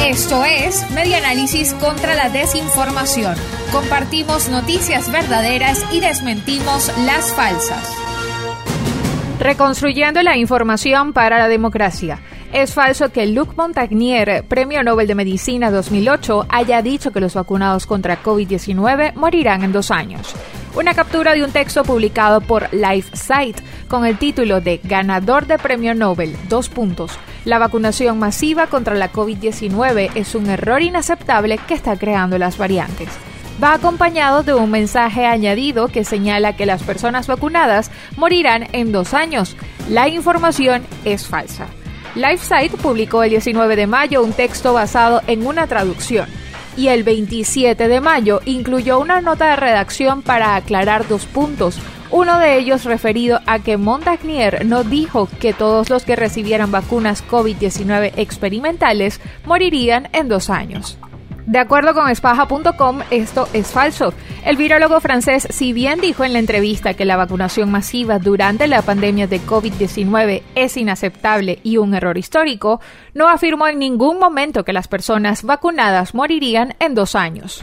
Esto es Media Análisis contra la Desinformación. Compartimos noticias verdaderas y desmentimos las falsas. Reconstruyendo la información para la democracia. Es falso que Luc Montagnier, Premio Nobel de Medicina 2008, haya dicho que los vacunados contra COVID-19 morirán en dos años. Una captura de un texto publicado por LifeSite con el título de Ganador de Premio Nobel, dos puntos. La vacunación masiva contra la COVID-19 es un error inaceptable que está creando las variantes va acompañado de un mensaje añadido que señala que las personas vacunadas morirán en dos años. La información es falsa. LifeSite publicó el 19 de mayo un texto basado en una traducción y el 27 de mayo incluyó una nota de redacción para aclarar dos puntos. Uno de ellos referido a que Montagnier no dijo que todos los que recibieran vacunas COVID-19 experimentales morirían en dos años. De acuerdo con espaja.com, esto es falso. El virólogo francés, si bien dijo en la entrevista que la vacunación masiva durante la pandemia de COVID-19 es inaceptable y un error histórico, no afirmó en ningún momento que las personas vacunadas morirían en dos años.